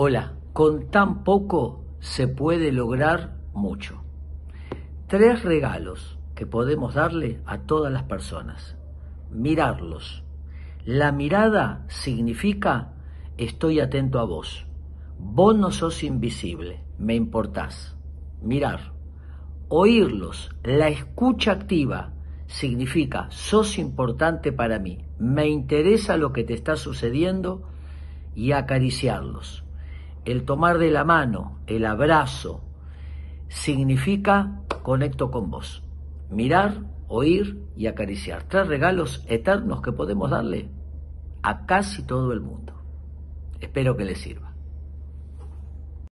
Hola, con tan poco se puede lograr mucho. Tres regalos que podemos darle a todas las personas. Mirarlos. La mirada significa estoy atento a vos. Vos no sos invisible, me importás. Mirar. Oírlos. La escucha activa significa sos importante para mí. Me interesa lo que te está sucediendo y acariciarlos. El tomar de la mano, el abrazo, significa conecto con vos. Mirar, oír y acariciar. Tres regalos eternos que podemos darle a casi todo el mundo. Espero que les sirva.